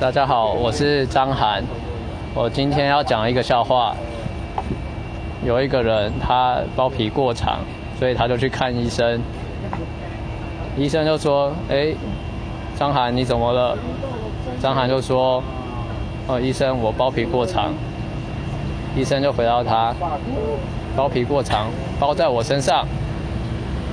大家好，我是张涵。我今天要讲一个笑话。有一个人他包皮过长，所以他就去看医生。医生就说：“哎，张涵你怎么了？”张涵就说：“哦，医生我包皮过长。”医生就回答他：“包皮过长包在我身上。”